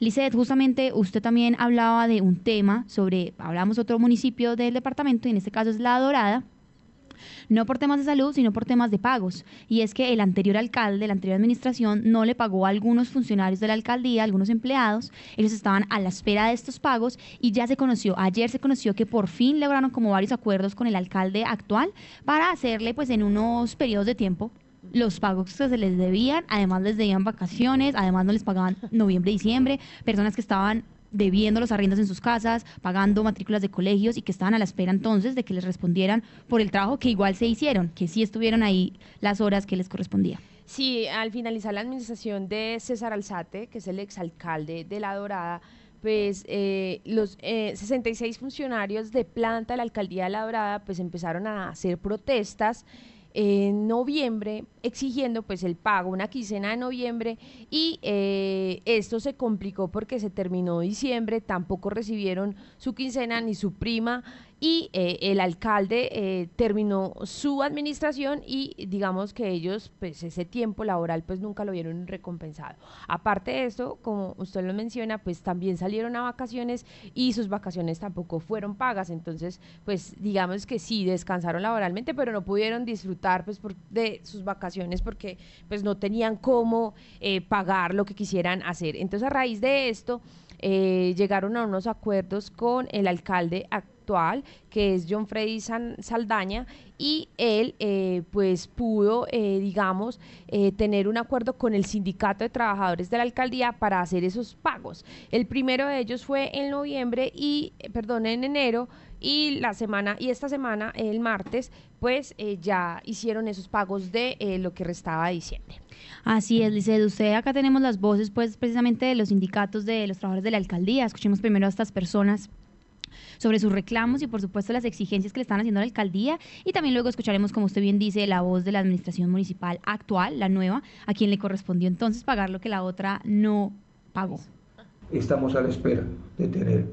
Lisset, justamente usted también hablaba de un tema sobre, hablamos otro municipio del departamento, y en este caso es La Dorada, no por temas de salud, sino por temas de pagos. Y es que el anterior alcalde, la anterior administración, no le pagó a algunos funcionarios de la alcaldía, algunos empleados. Ellos estaban a la espera de estos pagos y ya se conoció, ayer se conoció que por fin lograron como varios acuerdos con el alcalde actual para hacerle pues en unos periodos de tiempo los pagos que se les debían, además les debían vacaciones, además no les pagaban noviembre, diciembre, personas que estaban debiendo los arriendos en sus casas, pagando matrículas de colegios y que estaban a la espera entonces de que les respondieran por el trabajo que igual se hicieron, que sí estuvieron ahí las horas que les correspondía. Sí, al finalizar la administración de César Alzate, que es el exalcalde de La Dorada, pues eh, los 66 eh, funcionarios de planta de la alcaldía de La Dorada pues empezaron a hacer protestas en noviembre exigiendo pues el pago, una quincena de noviembre y eh, esto se complicó porque se terminó diciembre, tampoco recibieron su quincena ni su prima y eh, el alcalde eh, terminó su administración y digamos que ellos pues ese tiempo laboral pues nunca lo vieron recompensado. Aparte de esto, como usted lo menciona, pues también salieron a vacaciones y sus vacaciones tampoco fueron pagas, entonces pues digamos que sí descansaron laboralmente, pero no pudieron disfrutar pues de sus vacaciones porque pues no tenían cómo eh, pagar lo que quisieran hacer. Entonces a raíz de esto llegaron a unos acuerdos con el alcalde que es John Freddy Saldaña, y él eh, pues pudo, eh, digamos, eh, tener un acuerdo con el sindicato de trabajadores de la alcaldía para hacer esos pagos. El primero de ellos fue en noviembre y, perdón, en enero, y la semana, y esta semana, el martes, pues ya hicieron esos pagos de lo que restaba de diciembre. Así es, Liced. Usted acá tenemos las voces, pues, precisamente de los sindicatos de los trabajadores de la alcaldía. Escuchemos primero a estas personas sobre sus reclamos y por supuesto las exigencias que le están haciendo a la alcaldía y también luego escucharemos, como usted bien dice, la voz de la administración municipal actual, la nueva, a quien le correspondió entonces pagar lo que la otra no pagó. Estamos a la espera de tener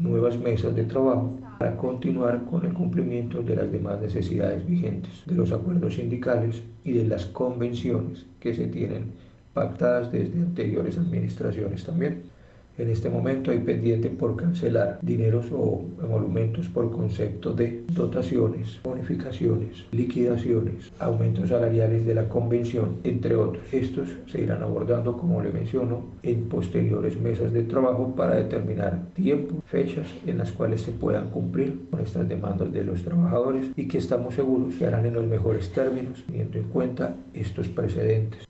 nuevas mesas de trabajo para continuar con el cumplimiento de las demás necesidades vigentes, de los acuerdos sindicales y de las convenciones que se tienen pactadas desde anteriores administraciones también. En este momento hay pendiente por cancelar dineros o emolumentos por concepto de dotaciones, bonificaciones, liquidaciones, aumentos salariales de la convención, entre otros. Estos se irán abordando, como le menciono, en posteriores mesas de trabajo para determinar tiempo, fechas en las cuales se puedan cumplir con estas demandas de los trabajadores y que estamos seguros que harán en los mejores términos, teniendo en cuenta estos precedentes.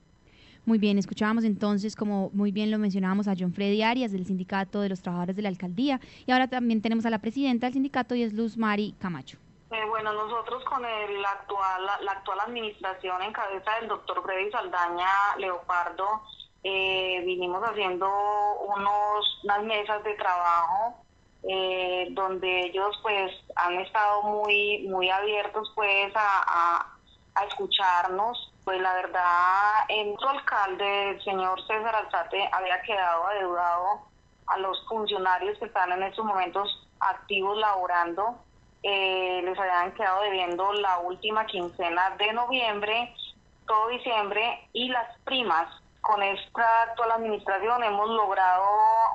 Muy bien, escuchábamos entonces, como muy bien lo mencionábamos, a John Freddy Arias del Sindicato de los Trabajadores de la Alcaldía y ahora también tenemos a la presidenta del sindicato y es Luz Mari Camacho. Eh, bueno, nosotros con el actual, la, actual administración en cabeza del doctor Freddy Saldaña Leopardo eh, vinimos haciendo unos, unas mesas de trabajo eh, donde ellos pues han estado muy muy abiertos pues a, a escucharnos pues la verdad, el alcalde, el señor César Alzate, había quedado adeudado a los funcionarios que están en estos momentos activos laborando. Eh, les habían quedado debiendo la última quincena de noviembre, todo diciembre y las primas. Con esta actual administración hemos logrado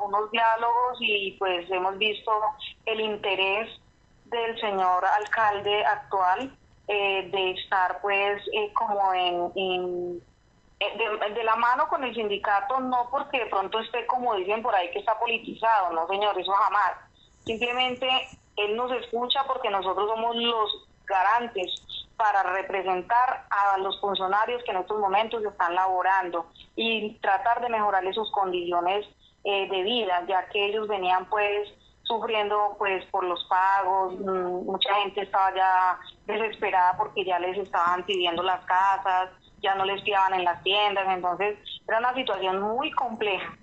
unos diálogos y pues hemos visto el interés del señor alcalde actual eh, de estar pues eh, como en, eh, de, la mano con el sindicato, no porque de pronto esté como dicen por ahí que está politizado, no señor, eso jamás. Simplemente él nos escucha porque nosotros somos los garantes para representar a los funcionarios que en estos momentos están laborando y tratar de mejorarles sus condiciones de vida, ya que ellos venían pues sufriendo pues por los pagos, mm, mucha gente estaba ya desesperada porque ya les estaban pidiendo las casas, ya no les fiaban en las tiendas, entonces era una situación muy compleja.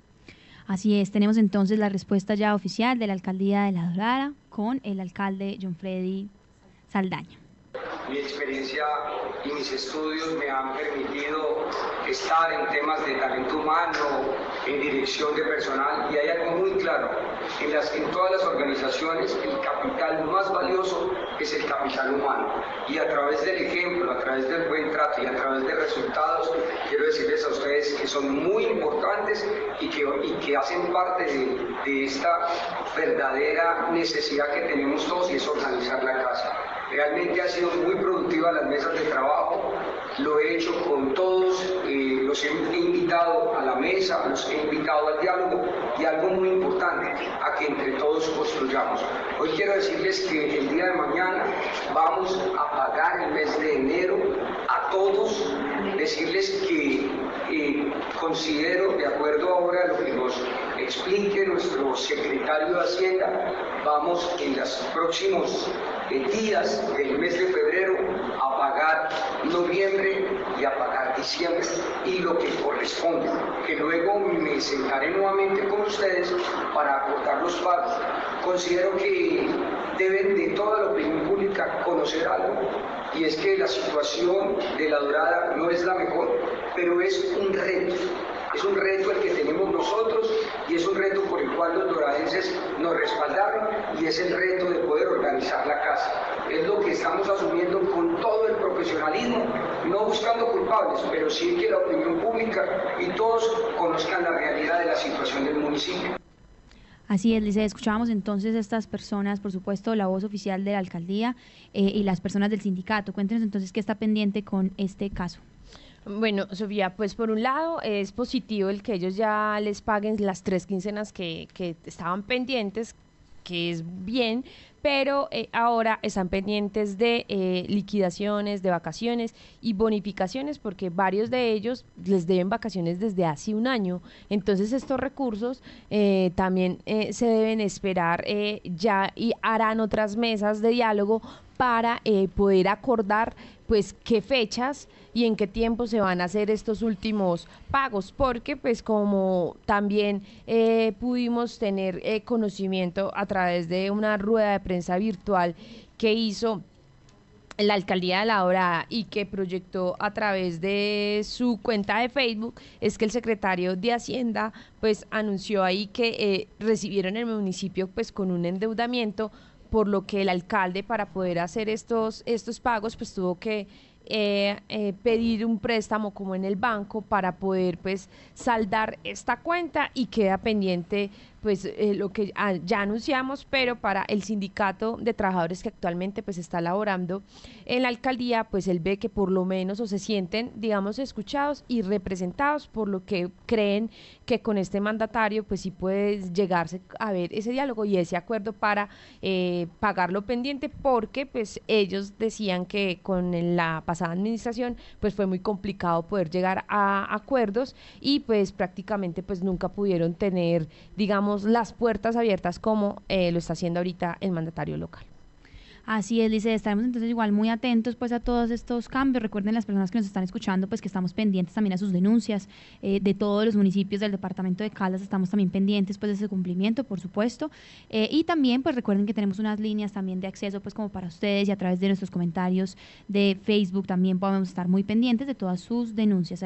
Así es, tenemos entonces la respuesta ya oficial de la alcaldía de La Dorada con el alcalde John Freddy Saldaña. Mi experiencia y mis estudios me han permitido estar en temas de talento humano, en dirección de personal y hay algo muy claro en, todas las organizaciones el capital más valioso es el capital humano. Y a través del ejemplo, a través del buen trato y a través de resultados, quiero decirles a ustedes que son muy importantes y que, hacen parte de esta verdadera necesidad que tenemos todos y es organizar la casa. Realmente ha sido muy productiva las mesas de trabajo, lo he hecho con todos, eh, los he invitado a la mesa, los he invitado al diálogo y algo muy importante, a que entre todos construyamos. Hoy quiero decirles que el día de mañana vamos a pagar el mes de enero a todos, decirles que eh, considero, de acuerdo ahora a lo que nos explique nuestro secretario de Hacienda, vamos en los próximos días del mes de febrero a pagar noviembre y a pagar diciembre y lo que corresponde, que luego me sentaré nuevamente con ustedes para aportar los pagos. Considero que deben de toda la opinión pública conocer algo y es que la situación de la dorada no es la mejor, pero es un reto. Es un reto el que tenemos nosotros y es un reto por el cual los doradenses nos respaldaron y es el reto de poder organizar la casa. Es lo que estamos asumiendo con todo el profesionalismo, no buscando culpables, pero sí que la opinión pública y todos conozcan la realidad de la situación del municipio. Así es, Lice, escuchábamos entonces estas personas, por supuesto, la voz oficial de la alcaldía eh, y las personas del sindicato. Cuéntenos entonces qué está pendiente con este caso. Bueno, Sofía, pues por un lado es positivo el que ellos ya les paguen las tres quincenas que, que estaban pendientes, que es bien, pero eh, ahora están pendientes de eh, liquidaciones, de vacaciones y bonificaciones, porque varios de ellos les deben vacaciones desde hace un año. Entonces estos recursos eh, también se deben esperar ya y harán otras mesas de diálogo para poder acordar pues qué fechas y en qué tiempo se van a hacer estos últimos pagos, porque pues como también eh, pudimos tener eh, conocimiento a través de una rueda de prensa virtual que hizo la alcaldía de La Dorada y que proyectó a través de su cuenta de Facebook es que el secretario de Hacienda pues anunció ahí que eh, recibieron el municipio pues con un endeudamiento por lo que el alcalde para poder hacer estos, estos pagos pues tuvo que eh, eh, pedir un préstamo como en el banco para poder pues saldar esta cuenta y queda pendiente pues eh, lo que ya anunciamos, pero para el sindicato de trabajadores que actualmente pues está laborando en la alcaldía, pues él ve que por lo menos o se sienten, digamos, escuchados y representados por lo que creen que con este mandatario pues sí puede llegarse a ver ese diálogo y ese acuerdo para eh, pagar lo pendiente, porque pues ellos decían que con la pasada administración pues fue muy complicado poder llegar a acuerdos y pues prácticamente pues nunca pudieron tener, las puertas abiertas como eh, lo está haciendo ahorita el mandatario local. Así es, Lice, estaremos entonces igual muy atentos pues a todos estos cambios. Recuerden las personas que nos están escuchando pues que estamos pendientes también a sus denuncias eh, de todos los municipios del departamento de Caldas, estamos también pendientes pues de ese cumplimiento, por supuesto. Eh, y también pues recuerden que tenemos unas líneas también de acceso pues como para ustedes y a través de nuestros comentarios de Facebook también podemos estar muy pendientes de todas sus denuncias.